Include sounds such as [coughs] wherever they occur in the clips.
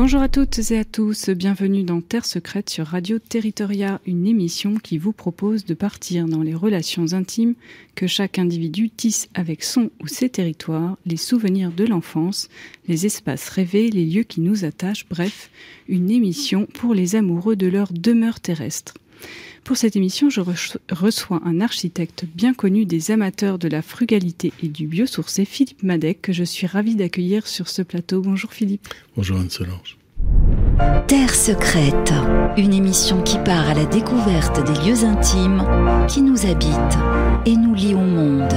Bonjour à toutes et à tous, bienvenue dans Terre secrète sur Radio Territoria, une émission qui vous propose de partir dans les relations intimes que chaque individu tisse avec son ou ses territoires, les souvenirs de l'enfance, les espaces rêvés, les lieux qui nous attachent, bref, une émission pour les amoureux de leur demeure terrestre. Pour cette émission, je reçois un architecte bien connu des amateurs de la frugalité et du biosourcé, Philippe Madec, que je suis ravie d'accueillir sur ce plateau. Bonjour Philippe. Bonjour Anne-Solange. Terre secrète, une émission qui part à la découverte des lieux intimes qui nous habitent et nous lient au monde.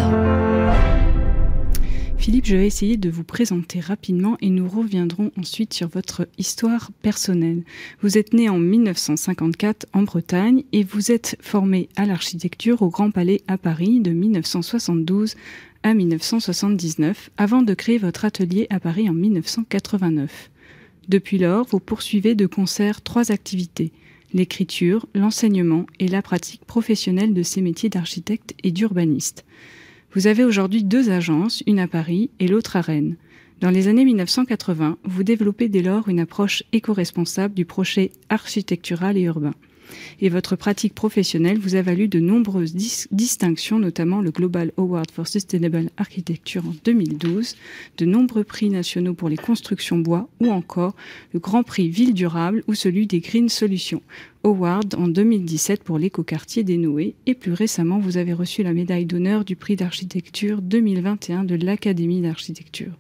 Philippe, je vais essayer de vous présenter rapidement et nous reviendrons ensuite sur votre histoire personnelle. Vous êtes né en 1954 en Bretagne et vous êtes formé à l'architecture au Grand Palais à Paris de 1972 à 1979 avant de créer votre atelier à Paris en 1989. Depuis lors, vous poursuivez de concert trois activités l'écriture, l'enseignement et la pratique professionnelle de ces métiers d'architecte et d'urbaniste. Vous avez aujourd'hui deux agences, une à Paris et l'autre à Rennes. Dans les années 1980, vous développez dès lors une approche éco-responsable du projet architectural et urbain et votre pratique professionnelle vous a valu de nombreuses distinctions, notamment le Global Award for Sustainable Architecture en 2012, de nombreux prix nationaux pour les constructions bois ou encore le Grand Prix Ville Durable ou celui des Green Solutions. Award en 2017 pour l'écoquartier des Noé et plus récemment vous avez reçu la médaille d'honneur du prix d'architecture 2021 de l'Académie d'architecture.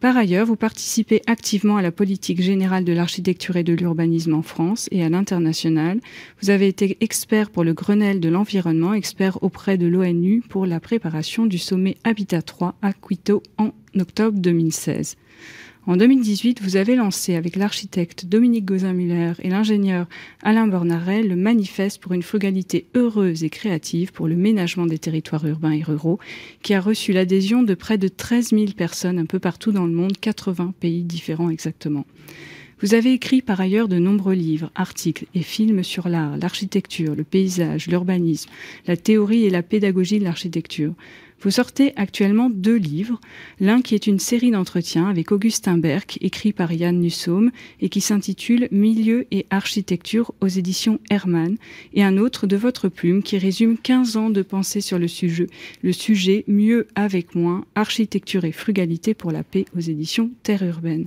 Par ailleurs, vous participez activement à la politique générale de l'architecture et de l'urbanisme en France et à l'international. Vous avez été expert pour le Grenelle de l'environnement, expert auprès de l'ONU pour la préparation du sommet Habitat 3 à Quito en octobre 2016. En 2018, vous avez lancé avec l'architecte Dominique Gauzin-Muller et l'ingénieur Alain Bornaret le manifeste pour une frugalité heureuse et créative pour le ménagement des territoires urbains et ruraux, qui a reçu l'adhésion de près de 13 000 personnes un peu partout dans le monde, 80 pays différents exactement. Vous avez écrit par ailleurs de nombreux livres, articles et films sur l'art, l'architecture, le paysage, l'urbanisme, la théorie et la pédagogie de l'architecture. Vous sortez actuellement deux livres, l'un qui est une série d'entretiens avec Augustin Berck, écrit par Yann Nussaume, et qui s'intitule Milieu et architecture aux éditions Hermann, et un autre de votre plume qui résume 15 ans de pensée sur le sujet, le sujet Mieux avec moins, architecture et frugalité pour la paix aux éditions Terre urbaine.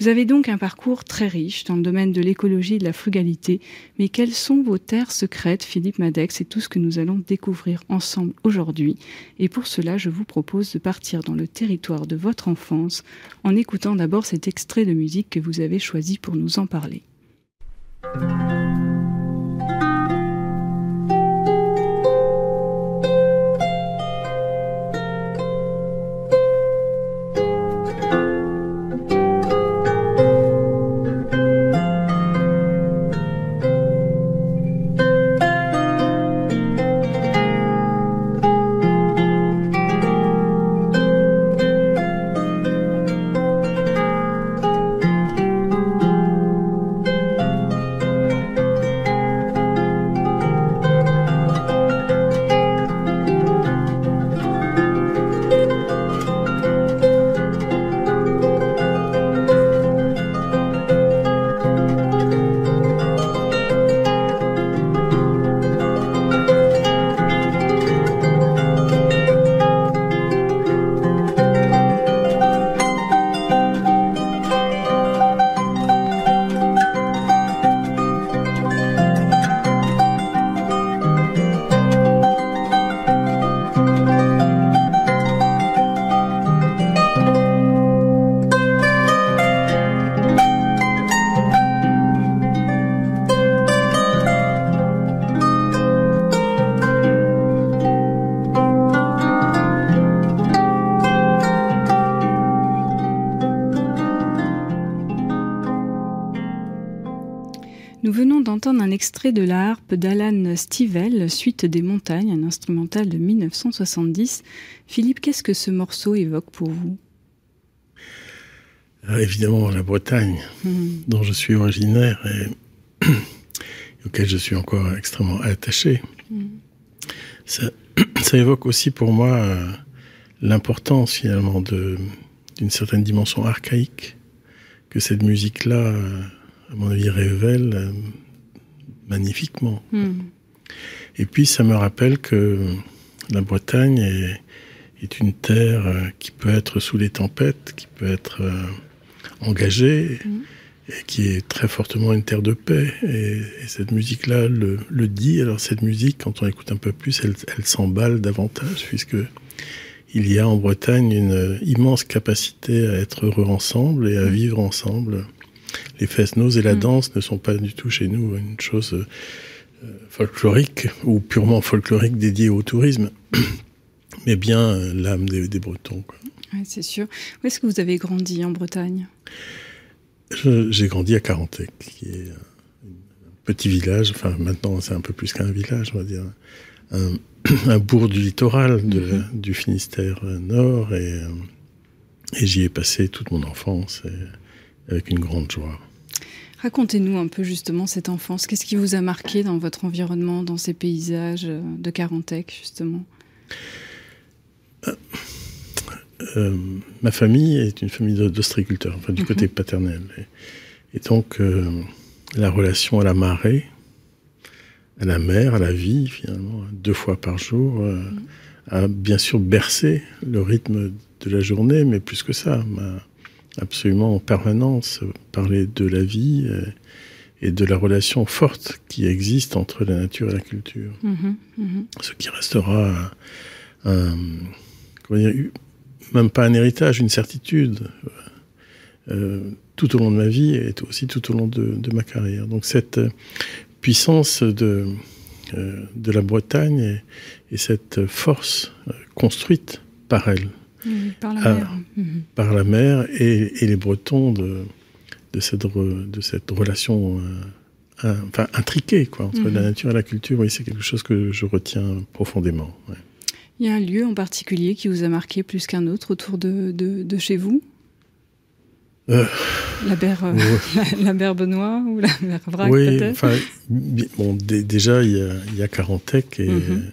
Vous avez donc un parcours très riche dans le domaine de l'écologie et de la frugalité, mais quelles sont vos terres secrètes, Philippe Madex C'est tout ce que nous allons découvrir ensemble aujourd'hui. Et pour cela, je vous propose de partir dans le territoire de votre enfance en écoutant d'abord cet extrait de musique que vous avez choisi pour nous en parler. Extrait de la harpe d'Alan Stivell, Suite des montagnes, un instrumental de 1970. Philippe, qu'est-ce que ce morceau évoque pour vous? Évidemment, la Bretagne, mmh. dont je suis originaire et [clears throat] auquel je suis encore extrêmement attaché. Mmh. Ça, [clears throat] ça, évoque aussi pour moi euh, l'importance finalement d'une certaine dimension archaïque que cette musique-là, euh, à mon avis, révèle euh, magnifiquement. Mm. Et puis ça me rappelle que la Bretagne est, est, une terre qui peut être sous les tempêtes, qui peut être engagée. Mm et qui est très fortement une terre de paix. Et, cette musique-là le, le, dit. Alors cette musique, quand on écoute un peu plus, elle, elle s'emballe davantage, puisque il y a en Bretagne une immense capacité à être heureux ensemble et à vivre ensemble. Les fest-noz et la mm. danse ne sont pas du tout chez nous une chose euh, folklorique ou purement folklorique dédiée au tourisme, [clears throat] mais bien euh, l'âme des, des, Bretons. Ouais, c'est sûr. Où est-ce que vous avez grandi en Bretagne? J'ai grandi à Carantec, qui est un petit village, enfin maintenant c'est un peu plus qu'un village, on va dire, un, [clears throat] bourg du littoral de, mhm. du Finistère Nord, et, euh, et j'y ai passé toute mon enfance avec une grande joie. Racontez-nous un peu justement cette enfance. Qu'est-ce qui vous a marqué dans votre environnement, dans ces paysages de Carantec, justement? Euh, euh, ma famille est une famille d'ostriculteurs, enfin, du mhm. côté paternel. Et, donc, euh, la relation à la marée, à la mer, à la vie, finalement, deux fois par jour, euh, mhm. a bien sûr bercé le rythme de la journée, mais plus que ça, m'a absolument en permanence parlé de la vie et, de la relation forte qui existe entre la nature et la culture. Mhm, Ce qui restera un, comment dire, même pas un héritage, une certitude, euh, tout au long de ma vie et aussi tout au long de, ma carrière. Donc cette puissance de, euh, de la Bretagne et, cette force euh, construite par elle, par, la mer. Mhm. par la mer et, les Bretons de, de, cette, de cette relation enfin, intriquée quoi, entre la mhm. nature et la culture, oui, c'est quelque chose que je retiens profondément. Il y a un lieu en particulier qui vous a marqué plus qu'un autre autour de, de, chez vous? Euh, la, berre, euh, [laughs] la, berre Benoît ou la berre Vrac Oui, bon, déjà, il y a, y a Carantec et, mhm.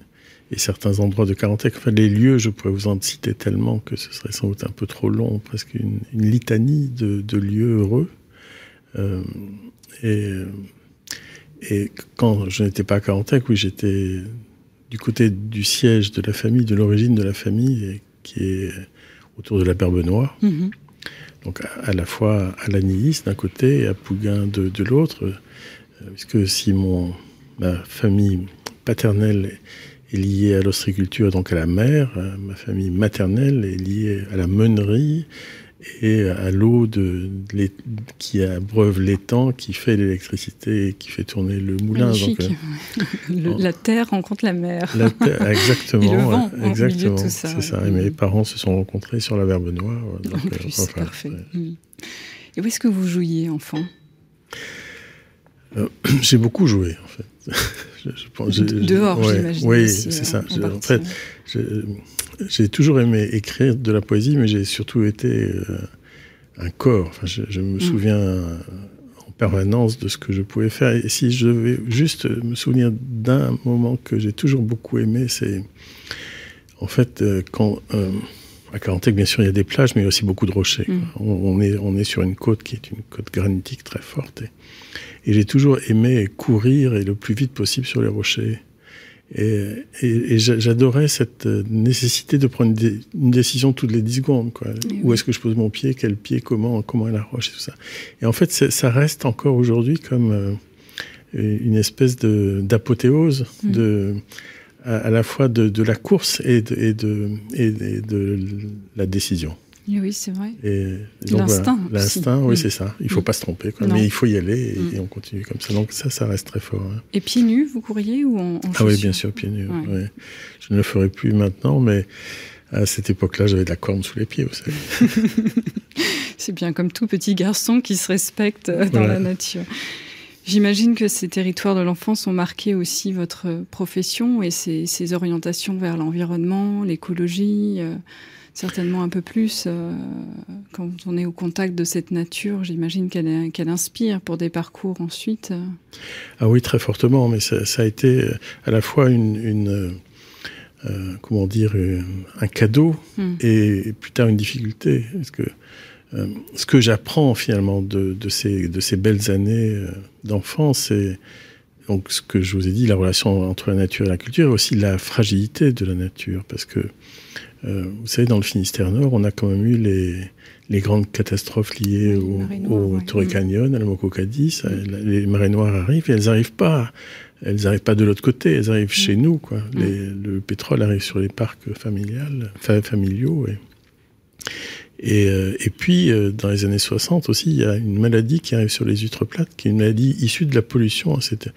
Et, certains endroits de Carantec. Enfin, les lieux, je pourrais vous en citer tellement que ce serait sans doute un peu trop long, presque une, une litanie de, de, lieux heureux. Euh, et, et quand je n'étais pas à Carantec, oui, j'étais du côté du siège de la famille, de l'origine de la famille, qui est autour de la Berbenois. Mhm. Donc à, la fois à l'Anis d'un côté et à Pouguin de, de l'autre, euh, puisque si mon, ma famille paternelle est liée à l'ostriculture, donc à la mer, euh, ma famille maternelle est liée à la meunerie et à l'eau de, qui abreuve l'étang, qui fait l'électricité et qui fait tourner le moulin. Donc, euh, [laughs] la terre rencontre la mer. La terre, exactement. [laughs] et le vent exactement. C'est ça. Et mes mm. parents se sont rencontrés sur la Verbe Noire. Donc, en plus, c'est parfait. Mm. Et où est-ce que vous jouiez, enfant? Euh, [clears throat] J'ai beaucoup joué, en fait. [laughs] je, Dehors, j'imagine. Oui, c'est ça. En, en fait, j'ai toujours aimé écrire de la poésie, mais j'ai surtout été euh, un corps. Enfin, je, me mm. souviens en permanence de ce que je pouvais faire. Et si je vais juste me souvenir d'un moment que j'ai toujours beaucoup aimé, c'est en fait euh, quand euh, à Carantec, bien sûr, il y a des plages, mais il y a aussi beaucoup de rochers. Mm. On, est, on est sur une côte qui est une côte granitique très forte. et j'ai toujours aimé courir et le plus vite possible sur les rochers. Et, et, et j'adorais cette nécessité de prendre une, décision toutes les 10 secondes. Quoi. Où est-ce que je pose mon pied? Quel pied? Comment Comment est la roche et tout ça? Et en fait, ça reste encore aujourd'hui comme euh, une espèce d'apothéose de, à, la fois de, de la course et de, et de, et de la décision oui, c'est vrai. L'instinct. L'instinct, oui, c'est ça. Il ne faut mm. pas se tromper, mais il faut y aller mm. et, on continue comme ça. Donc ça, ça reste très fort. Hein. Et pieds nus, vous courriez ou en, Ah oui, bien sûr, pieds nus. Je ne le ferai plus maintenant, mais à cette époque-là, j'avais de la corne sous les pieds, vous savez. [laughs] c'est bien comme tout petit garçon qui se respecte euh, dans la nature. J'imagine que ces territoires de l'enfance ont marqué aussi votre profession et ces, orientations vers l'environnement, l'écologie. Euh, certainement un peu plus quand on est au contact de cette nature. J'imagine qu'elle inspire pour des parcours ensuite. Ah oui, très fortement, mais ça, a été à la fois une, comment dire, un cadeau hmm. et, plus tard une difficulté. Parce que ce que j'apprends finalement de, de, ces, de ces belles années d'enfance, c'est donc, ce que je vous ai dit, la relation entre la nature et la culture, et aussi la fragilité de la nature, parce que euh, vous savez, dans le Finistère Nord, on a quand même eu les, les grandes catastrophes liées au, au Torrey Canyon, à la Moco Cadiz. Les marées noires arrivent et elles n'arrivent pas, elles arrivent pas de l'autre côté, elles arrivent chez nous. Quoi. le pétrole arrive sur les parcs familiales, familiaux. Et, et, euh, et puis, euh, dans les années 60 aussi, il y a une maladie qui arrive sur les huîtres plates, qui est une maladie issue de la pollution. C'est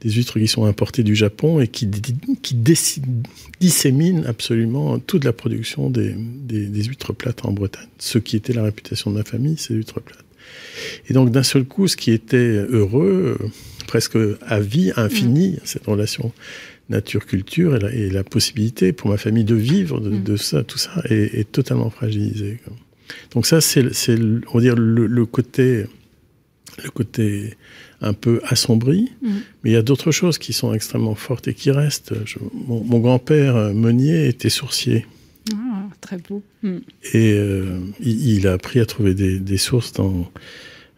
des huîtres qui sont importées du Japon et qui, qui disséminent absolument toute la production des, des, des, huîtres plates en Bretagne. Ce qui était la réputation de ma famille, c'est huîtres plates. Et donc, d'un seul coup, ce qui était heureux, euh, presque à vie, infinie, mmh. cette relation nature-culture et la, et la, possibilité pour ma famille de vivre de, mmh. de ça, tout ça, est, est totalement fragilisé. Donc ça, c'est, on va dire, le, côté, le côté un peu assombri. Mm. Mais il y a d'autres choses qui sont extrêmement fortes et qui restent. mon, grand-père euh, meunier était sourcier. Ah, très beau. Mm. Et euh, il, a appris à trouver des, sources dans,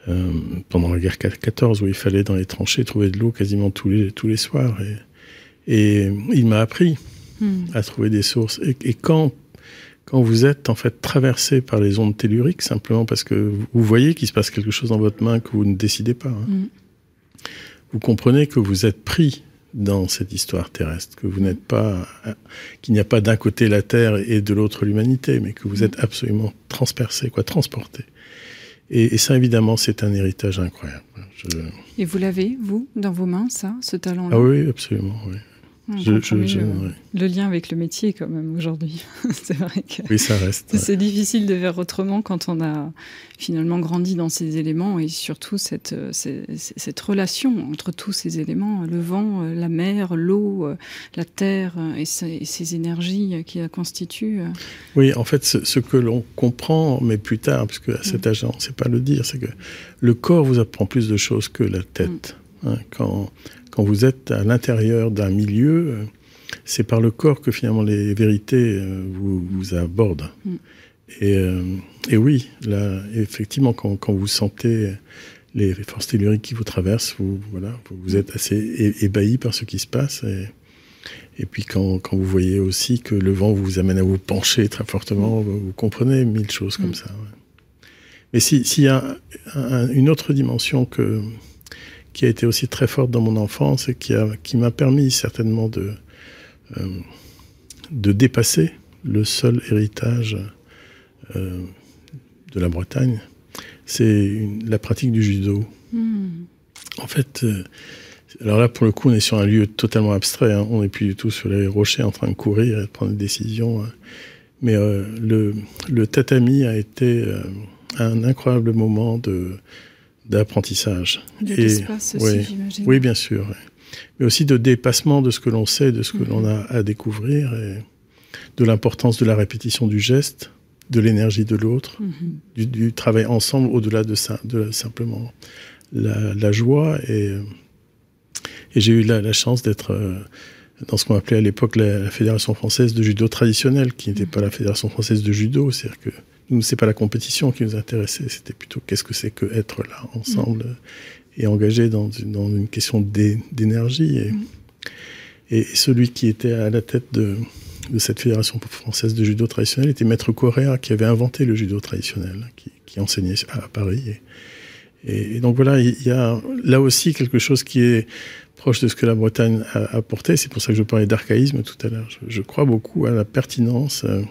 euh, pendant la guerre 14, où il fallait dans les tranchées trouver de l'eau quasiment tous les, tous les soirs. Et, et il m'a appris mm. à trouver des sources. Et, et quand quand vous êtes en fait traversé par les ondes telluriques, simplement parce que vous voyez qu'il se passe quelque chose dans votre main que vous ne décidez pas, hein. mm. vous comprenez que vous êtes pris dans cette histoire terrestre, que vous n'êtes pas, qu'il n'y a pas d'un côté la Terre et de l'autre l'humanité, mais que vous êtes absolument transpercé, quoi, transporté. Et, ça, évidemment, c'est un héritage incroyable. Et vous l'avez, vous, dans vos mains, ça, ce talent-là? Ah oui, absolument, oui. Le lien avec le métier, quand même, aujourd'hui. [laughs] c'est vrai que. Oui, ça reste. C'est difficile de faire autrement quand on a finalement grandi dans ces éléments et surtout cette, cette, relation entre tous ces éléments le vent, la mer, l'eau, la terre et ces, énergies qui la constituent. Oui, en fait, ce, que l'on comprend, mais plus tard, parce qu'à cet mm. âge on ne sait pas le dire, c'est que le corps vous apprend plus de choses que la tête. Mm. Hein, quand quand vous êtes à l'intérieur d'un milieu, euh, c'est par le corps que finalement les vérités euh, vous, vous abordent. Mm. Et, euh, et, oui, là, effectivement, quand, quand, vous sentez les forces telluriques qui vous traversent, vous, voilà, vous êtes assez ébahi par ce qui se passe. Et, et puis quand, quand, vous voyez aussi que le vent vous amène à vous pencher très fortement, mm. vous, comprenez mille choses comme mm. ça. Mais s'il y a une autre dimension que, qui a été aussi très forte dans mon enfance et qui m'a qui permis certainement de, euh, de dépasser le seul héritage euh, de la Bretagne, c'est la pratique du judo. Hmm. En fait, euh, alors là, pour le coup, on est sur un lieu totalement abstrait. Hein. On n'est plus du tout sur les rochers en train de courir et de prendre des décisions. Hein. Mais le, le, tatami a été un incroyable moment de, d'apprentissage. De l'espace aussi, oui, j'imagine. Oui, bien sûr. Mais aussi de dépassement de ce que l'on sait, de ce que l'on mhm. a à découvrir, et de l'importance de la répétition du geste, de l'énergie de l'autre, mhm. du, travail ensemble au-delà de, ça, de simplement la, joie. Et, et j'ai eu la, la chance d'être euh, dans ce qu'on appelait à l'époque la, Fédération française de judo traditionnel, qui n'était mhm. pas la Fédération française de judo, c'est-à-dire que c'est pas la compétition qui nous intéressait, c'était plutôt qu'est-ce que c'est que être là ensemble et engagé dans une, dans une question d'énergie. Et, mm. et, celui qui était à la tête de, de, cette fédération française de judo traditionnel était Maître Correa, qui avait inventé le judo traditionnel, qui, qui enseignait à, Paris. Et, et, donc voilà, il y a là aussi quelque chose qui est proche de ce que la Bretagne a apporté. C'est pour ça que je parlais d'archaïsme tout à l'heure. Je, je, crois beaucoup à la pertinence. Euh,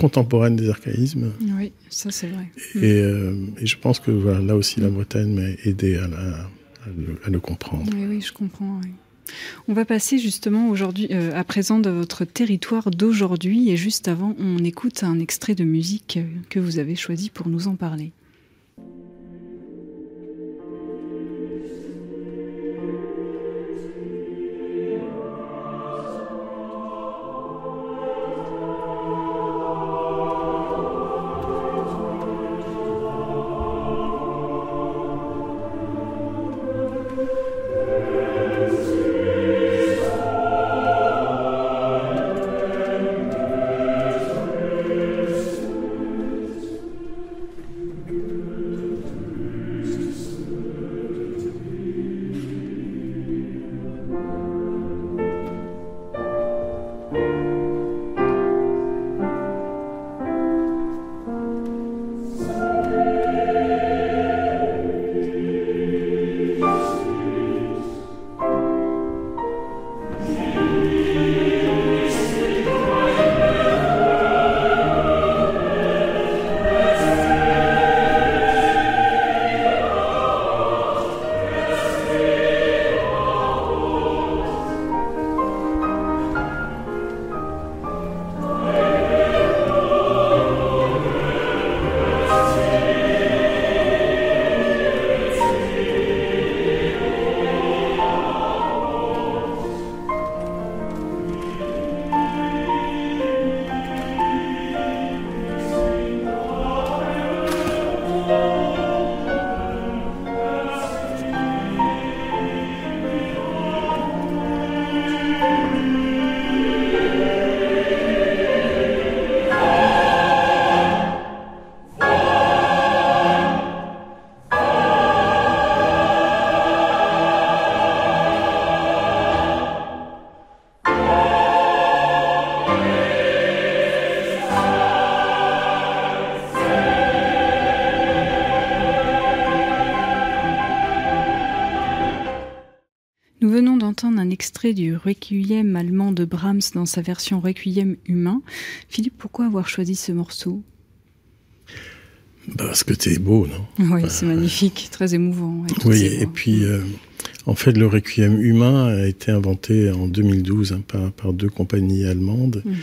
contemporaine des archaïsmes. Oui, ça c'est vrai. Et, euh, et, je pense que voilà, là aussi la Bretagne m'a aidé à, à, le, comprendre. Oui, oui, je comprends. On va passer justement aujourd'hui, euh, à présent, de votre territoire d'aujourd'hui. Et juste avant, on écoute un extrait de musique que vous avez choisi pour nous en parler. Extrait du Requiem allemand de Brahms dans sa version Requiem humain. Philippe, pourquoi avoir choisi ce morceau? Parce que c'est beau, non? Oui, c'est magnifique, très émouvant. Oui, et puis euh, en fait, le Requiem humain a été inventé en 2012 hein, par, deux compagnies allemandes. Mhm.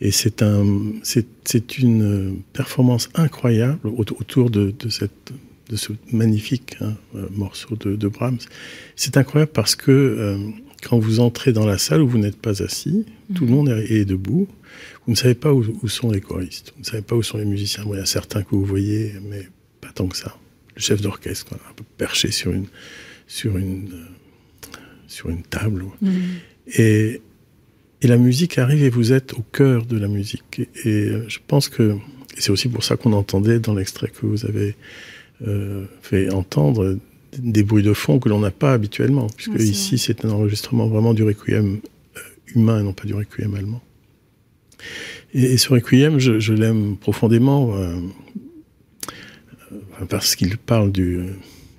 Et c'est un, c'est une performance incroyable autour de, de cette de ce magnifique hein, euh, morceau de, Brahms. C'est incroyable parce que euh, quand vous entrez dans la salle où vous n'êtes pas assis, tout le monde est, debout, vous ne savez pas où, sont les choristes, vous ne savez pas où sont les musiciens. il y a certains que vous voyez, mais pas tant que ça. Le chef d'orchestre, un peu perché sur une, sur une, euh, sur une table. Mhm. Et, et la musique arrive et vous êtes au cœur de la musique. Et, je pense que c'est aussi pour ça qu'on entendait dans l'extrait que vous avez euh, fait entendre des bruits de fond que l'on n'a pas habituellement, puisque ici c'est un enregistrement vraiment du requiem euh, humain et non pas du requiem allemand. Et, ce requiem, je, l'aime profondément euh, parce qu'il parle du,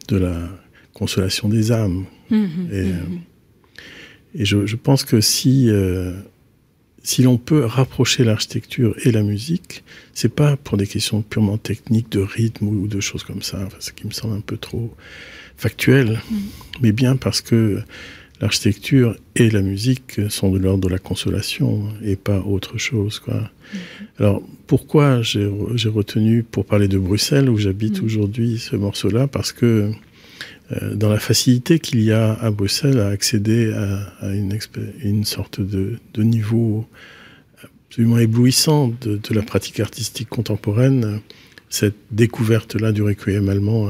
de la consolation des âmes. Mmh, mmh, et, mmh. et je, je, pense que si si l'on peut rapprocher l'architecture et la musique, c'est pas pour des questions purement techniques de rythme ou de choses comme ça, ce qui me semble un peu trop factuel, mm. mais bien parce que l'architecture et la musique sont de l'ordre de la consolation et pas autre chose. Quoi. Mm. Alors pourquoi j'ai retenu pour parler de Bruxelles où j'habite mm. aujourd'hui ce morceau-là? Parce que dans la facilité qu'il y a à Bruxelles à accéder à, une, sorte de, niveau absolument éblouissant de, de, la pratique artistique contemporaine, cette découverte-là du requiem allemand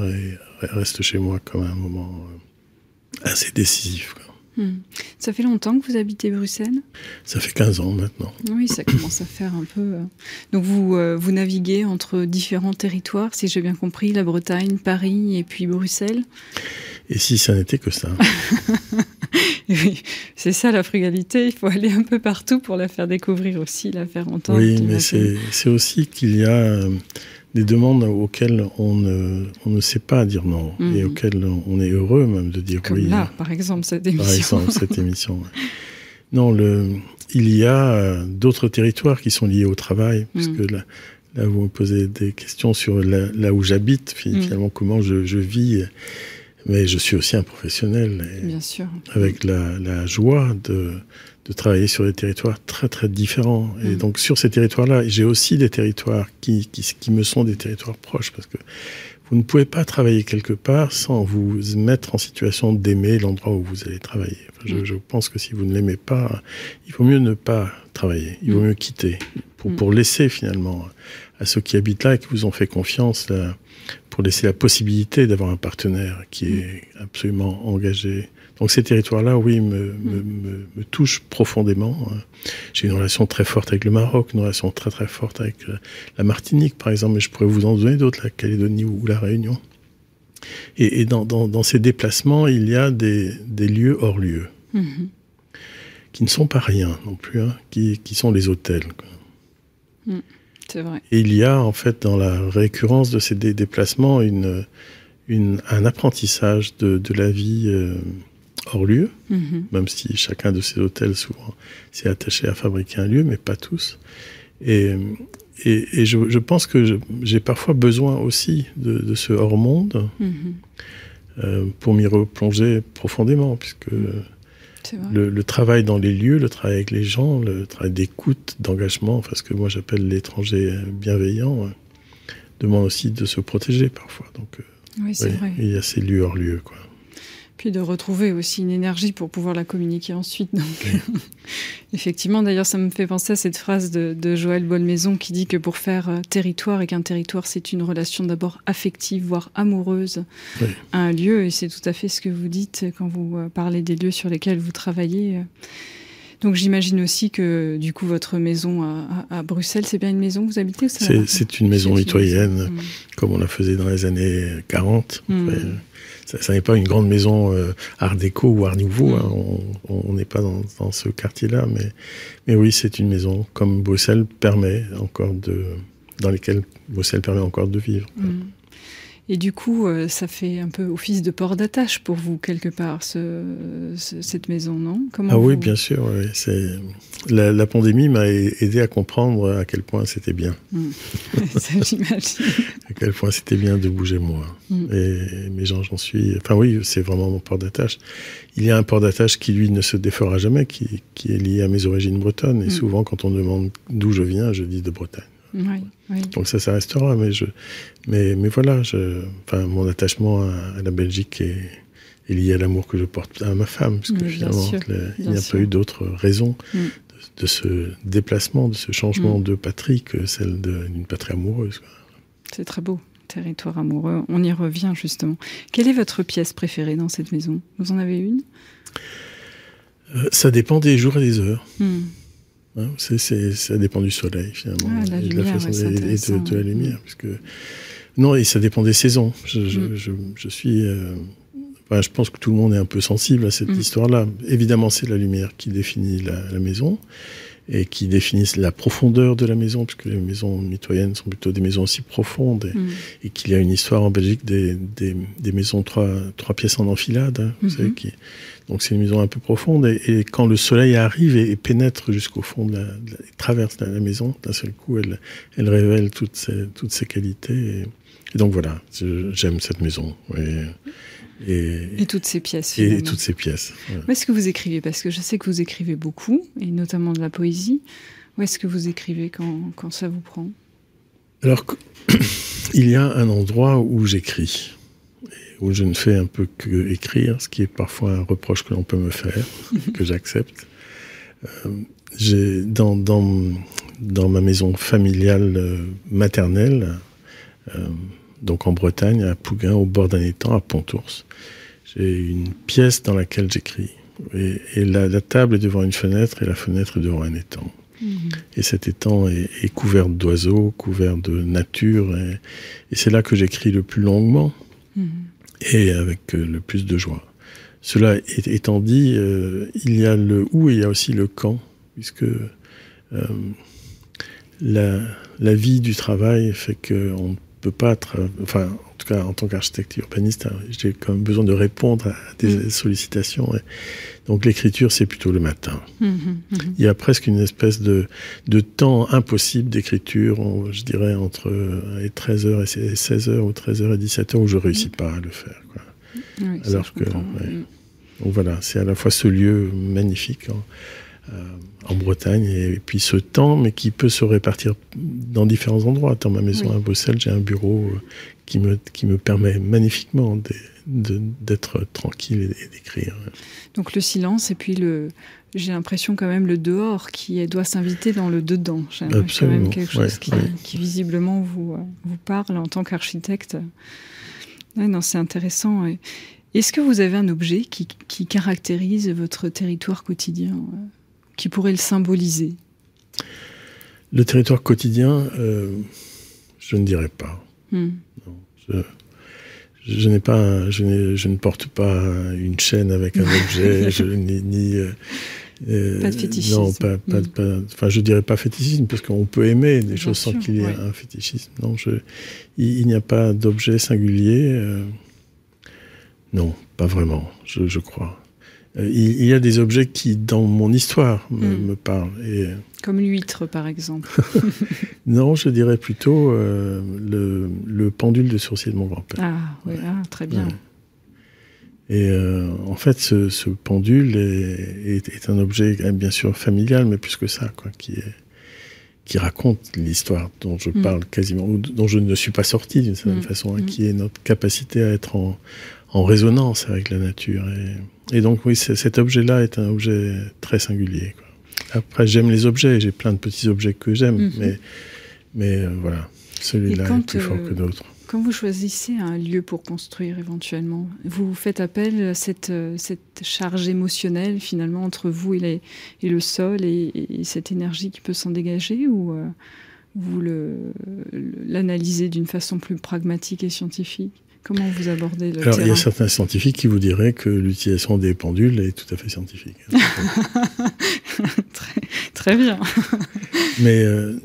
reste chez moi comme un moment euh, assez décisif. Hmm. Ça fait longtemps que vous habitez Bruxelles? Ça fait 15 ans maintenant. Oui, ça commence à faire un peu. Euh. Donc vous, euh, vous naviguez entre différents territoires, si j'ai bien compris, la Bretagne, Paris et puis Bruxelles? Et si ça n'était que ça [laughs] Oui, c'est ça la frugalité, il faut aller un peu partout pour la faire découvrir aussi, la faire entendre. Oui, mais c'est aussi qu'il y a euh, des demandes auxquelles on ne, on ne sait pas dire non et mhm. auxquelles on est heureux même de dire Comme oui. Là, par exemple, cette émission. Par exemple, [laughs] cette émission. Non, le, il y a euh, d'autres territoires qui sont liés au travail, puisque mhm. là, là, vous me posez des questions sur là où j'habite, mhm. finalement, comment je, je, vis. Mais je suis aussi un professionnel. Bien sûr. Avec la, la joie de de travailler sur des territoires très très différents. Et mm. donc sur ces territoires-là, j'ai aussi des territoires qui, qui, qui, me sont des territoires proches, parce que vous ne pouvez pas travailler quelque part sans vous mettre en situation d'aimer l'endroit où vous allez travailler. je, mm. je, pense que si vous ne l'aimez pas, il vaut mieux ne pas travailler, il vaut mm. mieux quitter, pour, pour laisser finalement à ceux qui habitent là et qui vous ont fait confiance, là, pour laisser la possibilité d'avoir un partenaire qui est absolument engagé donc ces territoires-là, oui, me, me, me, me, touchent profondément. J'ai une relation très forte avec le Maroc, une relation très très forte avec la Martinique, par exemple, mais je pourrais vous en donner d'autres, la Calédonie ou la Réunion. Et, et dans, dans, dans, ces déplacements, il y a des, des lieux hors lieu, mm-hmm. qui ne sont pas rien non plus, hein, qui, qui, sont les hôtels. Mm, c'est vrai. Et il y a en fait dans la récurrence de ces déplacements une, une, un apprentissage de, de la vie. Euh, hors lieu, mhm. même si chacun de ces hôtels souvent s'est attaché à fabriquer un lieu, mais pas tous. Et, et, je, pense que j'ai parfois besoin aussi de, ce hors-monde mhm. euh, pour m'y replonger profondément, puisque le, travail dans les lieux, le travail avec les gens, le travail d'écoute, d'engagement, enfin ce que moi j'appelle l'étranger bienveillant, euh, demande aussi de se protéger parfois. Donc, euh, oui, c'est vrai. Il y a ces lieux hors lieu, quoi puis de retrouver aussi une énergie pour pouvoir la communiquer ensuite. Donc, [laughs] effectivement, d'ailleurs, ça me fait penser à cette phrase de, de Joël Bolmaison qui dit que pour faire euh, territoire et qu'un territoire, c'est une relation d'abord affective, voire amoureuse à un lieu. Et c'est tout à fait ce que vous dites quand vous euh, parlez des lieux sur lesquels vous travaillez. Euh. Donc j'imagine aussi que du coup votre maison à, à, Bruxelles, c'est bien une maison que vous habitez C'est une maison mitoyenne, mmh. comme on la faisait dans les années 40 ça, n'est pas une grande maison euh, art déco ou art nouveau. Hein. on n'est pas dans, dans ce quartier-là, mais, mais oui, c'est une maison comme Bruxelles permet encore de, dans lesquelles Bruxelles permet encore de vivre. Mm. Et du coup, euh, ça fait un peu office de port d'attache pour vous, quelque part, ce, cette maison, non? Ah oui, bien sûr. C'est... La, la, pandémie m'a aidé à comprendre à quel point c'était bien. Mmh. [laughs] ça, j'imagine. [laughs] à quel point c'était bien de bouger moi. Mmh. Et mes gens, j'en suis... Enfin oui, c'est vraiment mon port d'attache. Il y a un port d'attache qui, lui, ne se défera jamais, qui, qui est lié à mes origines bretonnes. Et mmh. souvent, quand on me demande d'où je viens, je dis de Bretagne. Donc ça, ça restera. Mais, je, mais, mais voilà, je, enfin, mon attachement à, la Belgique est, est lié à l'amour que je porte à ma femme, parce que finalement, il n'y a pas eu d'autre raison mm. de, ce déplacement, de ce changement mm. de patrie que celle d'une patrie amoureuse. C'est très beau, territoire amoureux. On y revient justement. Quelle est votre pièce préférée dans cette maison? Vous en avez une? Euh, Ça dépend des jours et des heures. Mm. Hein, ça dépend du soleil finalement ah, et de la façon et, de, la lumière, puisque non et ça dépend des saisons. Je, je, mm. je, je suis, euh... enfin, je pense que tout le monde est un peu sensible à cette mm. histoire-là. Évidemment, c'est la lumière qui définit la, la maison et qui définissent la profondeur de la maison, puisque les maisons mitoyennes sont plutôt des maisons aussi profondes, et, mm. et qu'il y a une histoire en Belgique des, des, des, maisons trois, trois pièces en enfilade, hein, vous mm-hmm. savez, qui, donc c'est une maison un peu profonde, et, et quand le soleil arrive et, pénètre jusqu'au fond de la, de la traverse la, la maison, d'un seul coup, elle, elle révèle toutes ses, toutes ses qualités, et, et donc voilà, j'aime cette maison. Et, et, toutes ces pièces. Et toutes ces pièces. Où est-ce que vous écrivez? Parce que je sais que vous écrivez beaucoup, et notamment de la poésie. Où est-ce que vous écrivez quand, quand ça vous prend? Alors, [coughs] il y a un endroit où j'écris, où je ne fais un peu que écrire, ce qui est parfois un reproche que l'on peut me faire, [laughs] que j'accepte. Euh, dans, dans, dans ma maison familiale euh, maternelle, euh, donc en Bretagne, à Pouguin, au bord d'un étang, à Pontours. J'ai une pièce dans laquelle j'écris. Et, et la, la, table est devant une fenêtre et la fenêtre est devant un étang. Mmh. Et cet étang est, est couvert d'oiseaux, couvert de nature. Et, et c'est là que j'écris le plus longuement mmh. et avec euh, le plus de joie. Cela étant dit, euh, il y a le où et il y a aussi le quand, puisque euh, la, la vie du travail fait qu'on peut pas être, enfin, en tout cas, en tant qu'architecte urbaniste, hein, j'ai quand même besoin de répondre à des mmh. sollicitations. Donc, l'écriture, c'est plutôt le matin. Mmh, mmh, Il y a presque une espèce de, de temps impossible d'écriture, je dirais, entre 13h et 16h ou 13h et 17h où je réussis pas à le faire, quoi. Oui, Alors que, ouais. donc voilà, c'est à la fois ce lieu magnifique. Hein, euh, en Bretagne et, puis ce temps, mais qui peut se répartir dans différents endroits. Dans ma maison oui. à Bruxelles, j'ai un bureau euh, qui me, qui me permet magnifiquement d'être tranquille et, d'écrire. Donc le silence et puis le, j'ai l'impression quand même le dehors qui doit s'inviter dans le dedans. J'ai quand même quelque chose ouais, qui, ouais. qui, visiblement vous, vous parle en tant qu'architecte. Ouais, non, c'est intéressant. Est-ce que vous avez un objet qui, qui caractérise votre territoire quotidien qui pourrait le symboliser Le territoire quotidien, euh, je ne dirais pas. Hmm. Non, je, je n'ai pas, je, je, ne porte pas une chaîne avec un objet, [laughs] je ni, ni euh, pas de fétichisme. Non, pas, pas, mm. pas, enfin, je dirais pas fétichisme, parce qu'on peut aimer des Bien choses sûr, sans qu'il y ait ouais. un fétichisme. Non, je, il, il n'y a pas d'objet singulier. Euh, non, pas vraiment, je, je crois. Euh, il, y a des objets qui, dans mon histoire, me, mm. me parlent. Et, Comme l'huître, par exemple. [laughs] [laughs] non, je dirais plutôt euh, le, le, pendule de sourcier de mon grand-père. Ah, oui, ah, très bien. Ouais. Et euh, en fait, ce, ce pendule est, est, est, un objet, bien sûr, familial, mais plus que ça, quoi, qui, est, qui raconte l'histoire dont je mm. parle quasiment, ou dont je ne suis pas sorti d'une certaine mm. façon, hein, qui est notre capacité à être en, en résonance avec la nature. Et, et donc oui, cet objet-là est un objet très singulier. Quoi. Après, j'aime les objets, j'ai plein de petits objets que j'aime, mm -hmm. mais, mais euh, voilà, celui-là est plus euh, fort que d'autres. Quand vous choisissez un lieu pour construire éventuellement, vous faites appel à cette, euh, cette charge émotionnelle finalement entre vous et, les, et le sol et, et, cette énergie qui peut s'en dégager ou euh, vous l'analysez d'une façon plus pragmatique et scientifique? Comment vous abordez le Alors, terrain il y a certains scientifiques qui vous diraient que l'utilisation des pendules est tout à fait scientifique. [laughs] très, très, bien. [laughs] Mais euh,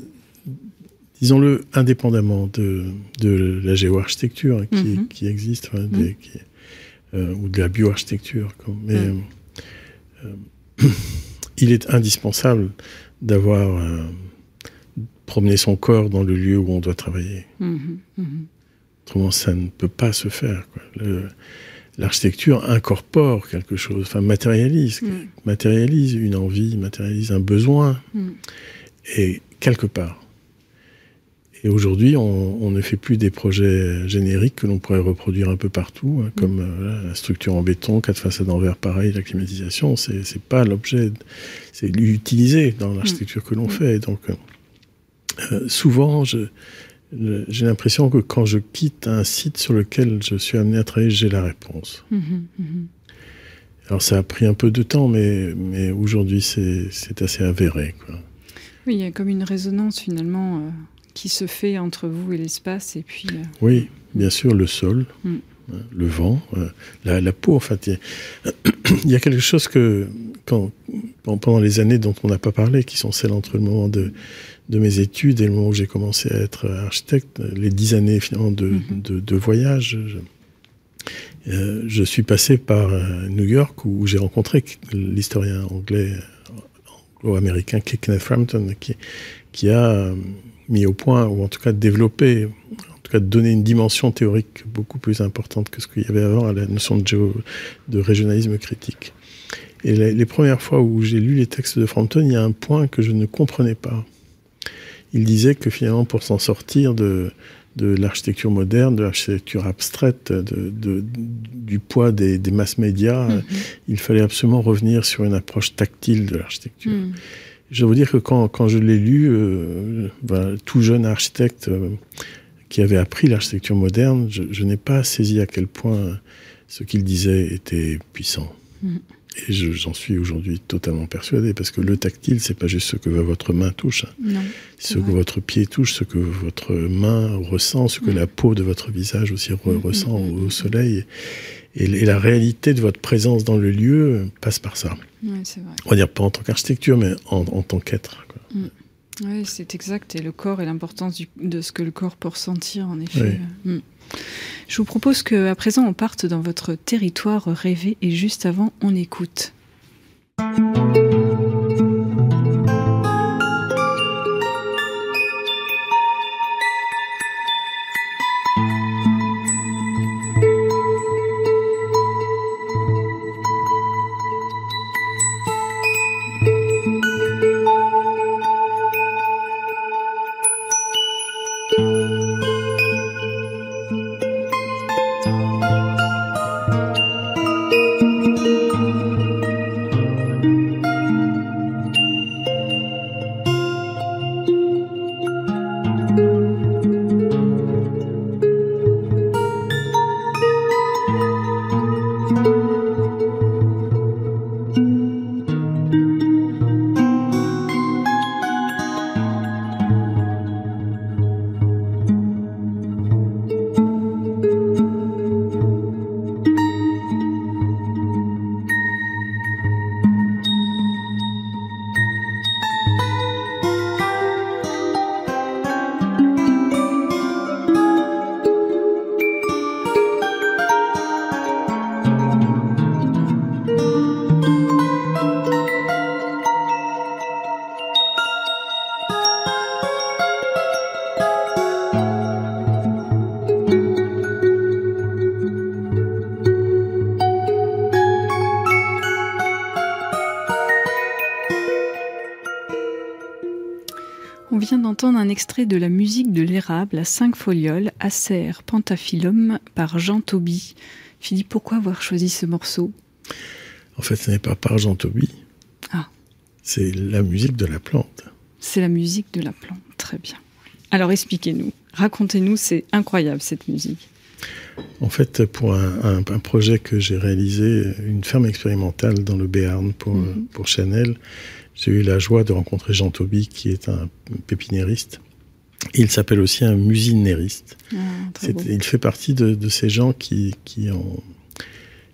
disons-le, indépendamment de, de la géoarchitecture qui, mhm. qui existe, mhm. euh, ou de la bioarchitecture. Mais mhm. euh, [clears throat] il est indispensable d'avoir promené son corps dans le lieu où on doit travailler. Autrement, ça ne peut pas se faire. L'architecture incorpore quelque chose, enfin matérialise, matérialise une envie, matérialise un besoin. Et quelque part, et aujourd'hui, on, ne fait plus des projets génériques que l'on pourrait reproduire un peu partout, hein, comme mm. euh, la structure en béton, quatre façades en verre, pareil, la climatisation. C'est, pas l'objet, c'est l'utiliser dans l'architecture que l'on mm. fait. donc, euh, souvent, je, j'ai l'impression que quand je quitte un site sur lequel je suis amené à travailler, j'ai la réponse. Mm-hmm, mm-hmm. Alors, ça a pris un peu de temps, mais, mais aujourd'hui, c'est, assez avéré. Quoi. Oui, il y a comme une résonance finalement qui se fait entre vous et l'espace et puis. Euh, oui, bien sûr, le sol, mm. hein, le vent, euh, la, peau. En fait, [clears throat] il y, a quelque chose que quand, pendant les années dont on n'a pas parlé, qui sont celles entre le moment de de mes études et le moment où j'ai commencé à être architecte, les dix années finalement de, de, voyage, je, euh, je, suis passé par New York où j'ai rencontré l'historien anglais, anglo-américain Kenneth Frampton, qui, qui a mis au point, ou en tout cas développé, en tout cas donner une dimension théorique beaucoup plus importante que ce qu'il y avait avant à la notion de, de régionalisme critique. Et les, premières fois où j'ai lu les textes de Frampton, il y a un point que je ne comprenais pas. Il disait que finalement, pour s'en sortir de, de l'architecture moderne, de l'architecture abstraite, de, de, du poids des, des masses médias, mm-hmm. il fallait absolument revenir sur une approche tactile de l'architecture. Mm. Je dois vous dire que quand, quand je l'ai lu, euh, ben, tout jeune architecte euh, qui avait appris l'architecture moderne, je, je n'ai pas saisi à quel point ce qu'il disait était puissant. Mm. Et j'en suis aujourd'hui totalement persuadé, parce que le tactile, c'est pas juste ce que votre main touche, hein. ce que votre pied touche, ce que votre main ressent, ce que mm. la peau de votre visage aussi mm, ressent au soleil. Et, la réalité de votre présence dans le lieu passe par ça. Ouais, vrai. On va dire pas en tant qu'architecture, mais en, tant qu'être. Mm. Oui, c'est exact. Et le corps et l'importance de ce que le corps peut ressentir, en effet. Mm. Je vous propose qu'à présent, on parte dans votre territoire rêvé et juste avant, on écoute. Un extrait de la musique de l'érable à cinq folioles, Acer Pantaphyllum par Jean Toby. Philippe, pourquoi avoir choisi ce morceau? En fait, ce n'est pas par Jean Toby. Ah. C'est la musique de la plante. C'est la musique de la plante, très bien. Alors expliquez-nous, racontez-nous, c'est incroyable cette musique. En fait, pour un, projet que j'ai réalisé, une ferme expérimentale dans le Béarn pour, mhm. pour Chanel, j'ai eu la joie de rencontrer Jean Toby, qui est un pépiniériste. Il s'appelle aussi un musinériste. Ah, il fait partie de, ces gens qui, qui, ont,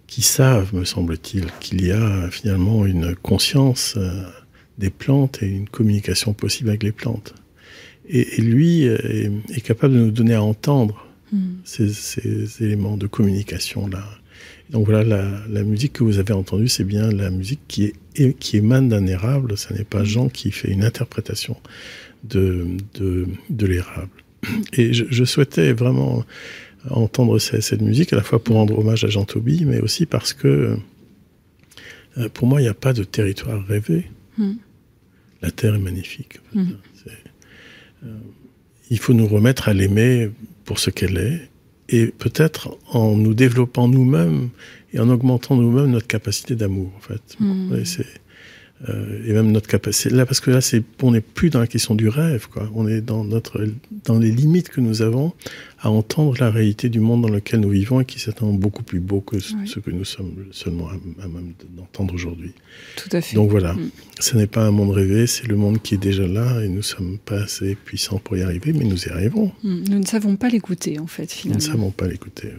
qui savent, me semble-t-il, qu'il y a finalement une conscience euh, des plantes et une communication possible avec les plantes. Et, lui est, capable de nous donner à entendre hmm. ces, éléments de communication là. Donc voilà, la, musique que vous avez entendue, c'est bien la musique qui, est, qui émane d'un érable. Ce n'est pas. Jean qui fait une interprétation de, de, de l'érable. Et je, souhaitais vraiment entendre cette, musique, à la fois pour rendre hommage à Jean Toby, mais aussi parce que euh, pour moi, il n'y a pas de territoire rêvé. Hmm. La Terre est magnifique. Hmm. Euh, il faut nous remettre à l'aimer pour ce qu'elle est, et peut-être en nous développant nous-mêmes et en augmentant nous-mêmes notre capacité d'amour. En fait, hmm. Euh, et même notre capacité là parce que là c'est on n'est plus dans la question du rêve quoi. On est dans notre dans les limites que nous avons à entendre la réalité du monde dans lequel nous vivons et qui est certainement beaucoup plus beau que ce que nous sommes seulement à, même d'entendre aujourd'hui. Tout à fait. Donc voilà. Mm. ce n'est pas un monde rêvé c'est le monde qui est déjà là et nous sommes pas assez puissants pour y arriver mais nous y arriverons mm. nous ne savons pas l'écouter en fait finalement nous ne savons pas l'écouter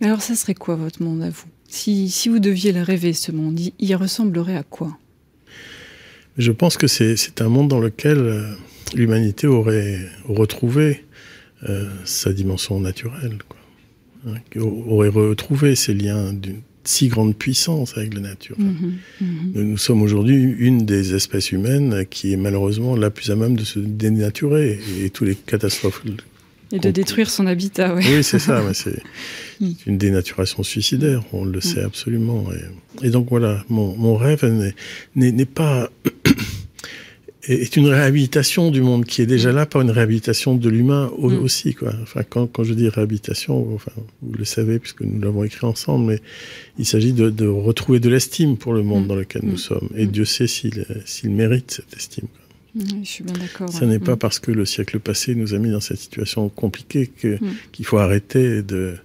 mais alors ça serait quoi votre monde à vous? Si, si vous deviez le rêver ce monde il ressemblerait à quoi? Je pense que c'est un monde dans lequel euh, l'humanité aurait retrouvé euh, sa dimension naturelle, quoi. Hein, aurait retrouvé ses liens d'une si grande puissance avec la nature. Mm-hmm, mm-hmm. Nous, sommes aujourd'hui une des espèces humaines qui est malheureusement la plus à même de se dénaturer et, et tous les catastrophes et de détruire son habitat, oui. Oui, c'est ça. c'est [laughs] mm. une dénaturation suicidaire, on le sait mm. absolument. Et, donc voilà, mon, mon rêve n'est pas est une réhabilitation du monde qui est déjà mm. là, pas une réhabilitation de l'humain aussi. Quoi. Enfin, quand, quand, je dis réhabilitation, enfin, vous le savez puisque nous l'avons écrit ensemble, mais il s'agit de, de, retrouver de l'estime pour le monde dans lequel nous sommes. Et Dieu sait s'il mérite cette estime. Quoi je suis bien d'accord. Ce n'est pas mm. parce que le siècle passé nous a mis dans cette situation compliquée mm. qu'il faut arrêter de,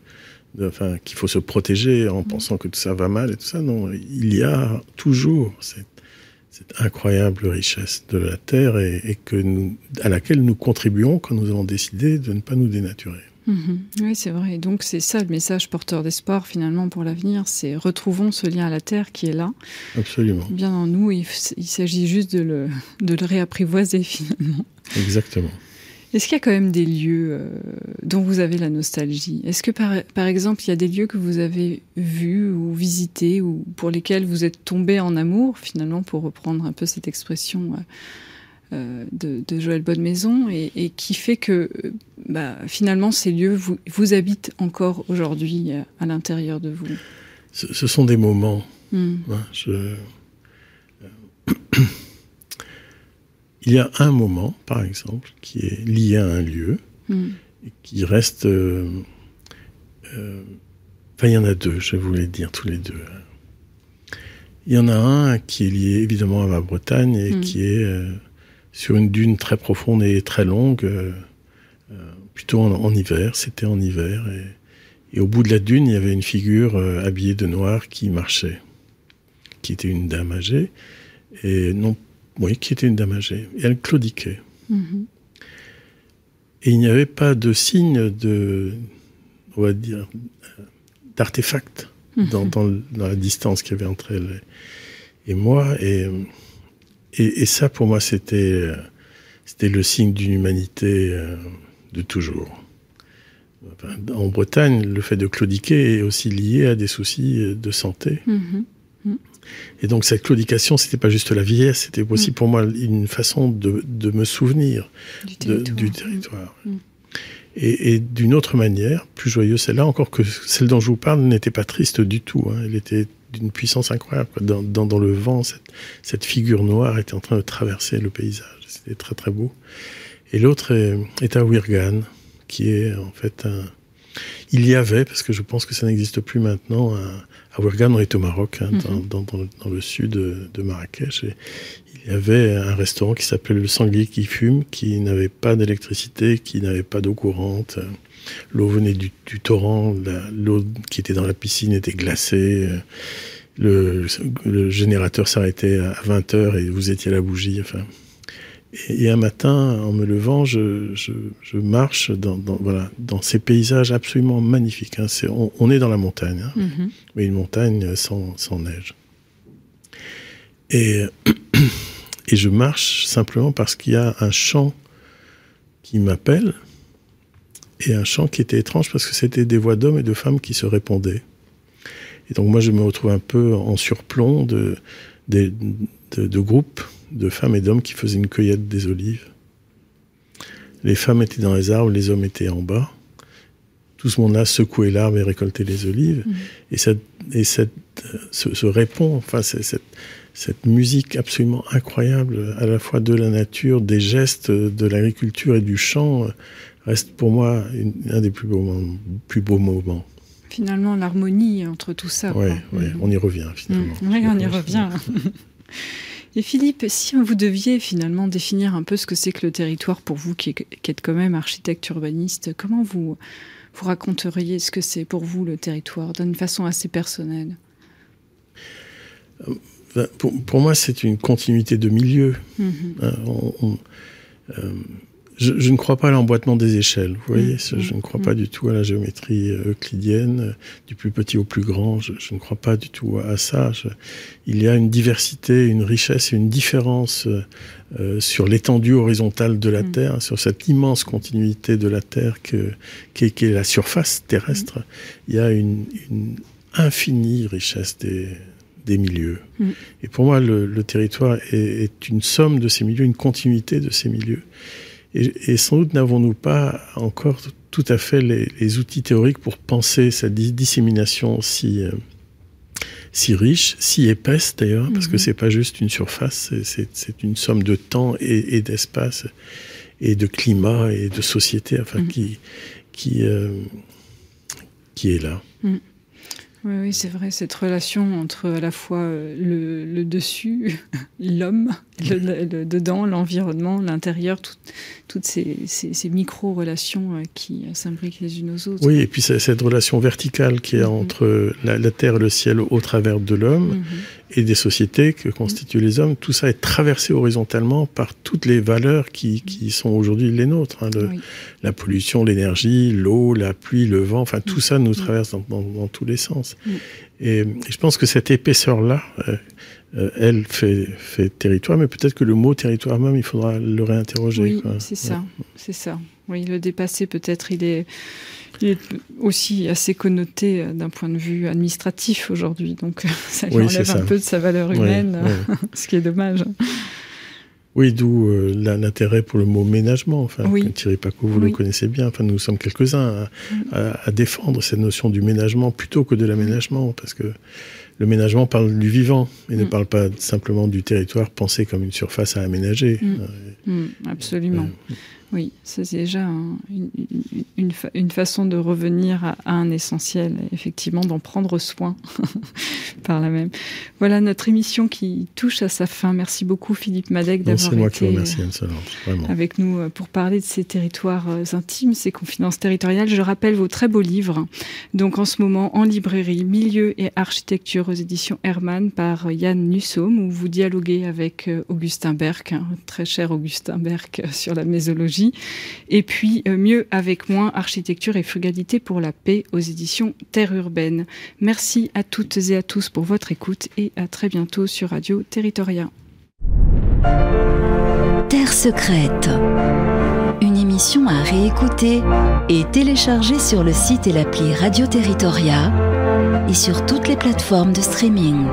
enfin, qu'il faut se protéger en mm. pensant que tout ça va mal et tout ça. Non, il y a toujours cette, incroyable richesse de la terre et, que nous, à laquelle nous contribuons quand nous avons décidé de ne pas nous dénaturer. Mhm. Oui, c'est vrai. donc, c'est ça le message porteur d'espoir, finalement, pour l'avenir. C'est retrouvons ce lien à la Terre qui est là. Absolument. Bien en nous. Il, s'agit juste de le, de le réapprivoiser, [laughs] finalement. Exactement. Est-ce qu'il y a quand même des lieux euh, dont vous avez la nostalgie? Est-ce que, par, par, exemple, il y a des lieux que vous avez vus ou visités ou pour lesquels vous êtes tombé en amour, finalement, pour reprendre un peu cette expression euh, euh, de, Joël Bonne-Maison et, qui fait que bah, finalement ces lieux vous, vous habitent encore aujourd'hui à l'intérieur de vous? Ce, sont des moments. Hmm. Euh, il y a un moment, par exemple, qui est lié à un lieu, hmm. et qui reste... enfin, il y en a deux, je voulais dire tous les deux. Il y en a un qui est lié évidemment à ma Bretagne et hmm. qui est sur une dune très profonde et très longue, euh, euh, plutôt en, hiver. C'était en hiver. Et, au bout de la dune, il y avait une figure euh, habillée de noir qui marchait, qui était une dame âgée. Et non, oui, qui était une dame âgée. Et elle claudiquait. Mm-hmm. Et il n'y avait pas de signe de, on va dire, d'artefact dans, dans, la distance qu'il y avait entre elle et moi. Et et, ça, pour moi, c'était c'était le signe d'une humanité euh, de toujours. en Bretagne, le fait de claudiquer est aussi lié à des soucis de santé. Mm-hmm. Mm. Et donc cette claudication, c'était pas juste la vieillesse, c'était aussi mm. pour moi une façon de, de me souvenir du territoire. Mm. Et, et d'une autre manière, plus joyeuse celle-là, encore que celle dont je vous parle n'était pas triste du tout. Hein. Elle était d'une puissance incroyable. Dans, dans, dans, le vent, cette, cette, figure noire était en train de traverser le paysage. C'était très très beau. Et l'autre est, est, à Wirgan, qui est en fait un... Il y avait, parce que je pense que ça n'existe plus maintenant, un, à Wirgan, on est au Maroc, hein, mm-hmm. dans, dans, dans, le sud de, de, Marrakech. Et il y avait un restaurant qui s'appelait Le Sanglier qui fume, qui n'avait pas d'électricité, qui n'avait pas d'eau courante. L'eau venait du, torrent, l'eau qui était dans la piscine était glacée. Le, générateur s'arrêtait à 20 heures et vous étiez à la bougie. Enfin. Et, un matin, en me levant, je, marche dans, voilà, dans ces paysages absolument magnifiques. Hein. on, est dans la montagne, hein. mm-hmm. mais une montagne sans, sans neige. Et, [clears throat] et je marche simplement parce qu'il y a un champ qui m'appelle et un chant qui était étrange parce que c'était des voix d'hommes et de femmes qui se répondaient. Et donc moi je me retrouve un peu en surplomb de, de, de groupes de femmes et d'hommes qui faisaient une cueillette des olives. Les femmes étaient dans les arbres, les hommes étaient en bas. Tout ce monde-là secouait l'arbre et récoltait les olives. Mmh. Et, cette, et cette, se, répond, enfin, cette, cette musique absolument incroyable, à la fois de la nature, des gestes, de l'agriculture et du chant, reste pour moi un des plus beaux, moments, plus beaux moments. Finalement, l'harmonie entre tout ça. Oui, ouais, on y revient finalement. Mmh. Oui, on y revient. [laughs] Et Philippe, si vous deviez finalement définir un peu ce que c'est que le territoire pour vous, qui, êtes quand même architecte urbaniste, comment vous, vous raconteriez ce que c'est pour vous le territoire d'une façon assez personnelle? Euh, pour, moi, c'est une continuité de milieu. Mm-hmm. Euh, euh, je, ne crois pas à l'emboîtement des échelles. Vous voyez, mm. je ne crois pas mm. du tout à la géométrie euh, euclidienne, du plus petit au plus grand. Je, ne crois pas du tout à ça. il y a une diversité, une richesse et une différence euh, sur l'étendue horizontale de la mm. Terre, sur cette immense continuité de la Terre que, qui, est, la surface terrestre. Il y a une, infinie richesse des, des milieux. Et pour moi, le, territoire est, est, une somme de ces milieux, une continuité de ces milieux. Et, sans doute n'avons-nous pas encore tout à fait les, outils théoriques pour penser cette dissémination si, euh, si riche, si épaisse d'ailleurs, parce que mhm. c'est pas juste une surface, c'est une somme de temps et, d'espace et de climat et de société, enfin, mhm. qui, qui, euh, qui est là. Mhm. Oui, oui c'est vrai, cette relation entre à la fois euh, le, dessus, [laughs] l'homme, le, dedans, l'environnement, l'intérieur, toutes ces, micro-relations euh, qui s'imbriquent les unes aux autres. Oui, et puis cette relation verticale qui est mm-hmm. entre la, terre et le ciel au travers de l'homme, mm-hmm et des sociétés que constituent les hommes, tout ça est traversé horizontalement par toutes les valeurs qui, qui sont aujourd'hui les nôtres. Hein, La pollution, l'énergie, l'eau, la pluie, le vent, enfin tout ça nous traverse dans, dans, tous les sens. Et, je pense que cette épaisseur-là, euh, euh, elle fait, fait territoire, mais peut-être que le mot territoire même, il faudra le réinterroger. Oui, c'est ça, c'est ça. Oui, le dépasser peut-être, il est il est aussi assez connoté euh, d'un point de vue administratif aujourd'hui, donc euh, [laughs] ça lui enlève un peu de sa valeur humaine, [laughs] ce qui est dommage. Oui, d'où euh, l'intérêt pour le mot ménagement. Enfin, Thierry Paco, vous le connaissez bien. Enfin, nous sommes quelques-uns à, défendre cette notion du ménagement plutôt que de l'aménagement, parce que le ménagement parle du vivant et ne mm. parle pas simplement du territoire pensé comme une surface à aménager. Mm. Mm, absolument. Oui, c'est déjà une, une, façon de revenir à, un essentiel, effectivement, d'en prendre soin [laughs] par la même. Voilà notre émission qui touche à sa fin. Merci beaucoup Philippe Madec d'avoir été euh, avec nous euh, pour parler de ces territoires euh, intimes, ces confidences territoriales. Je rappelle vos très beaux livres, donc en ce moment en librairie, Milieu et architecture aux éditions Hermann par Yann Nussom, où vous dialoguez avec Augustin Berck, hein, très cher Augustin Berck, [laughs] sur la mésologie et puis euh, Mieux avec moins, architecture et frugalité pour la paix aux éditions Terre urbaine. Merci à toutes et à tous pour votre écoute et à très bientôt sur Radio Territoria. Terre secrète. Une émission à réécouter et télécharger sur le site et l'appli Radio Territoria et sur toutes les plateformes de streaming.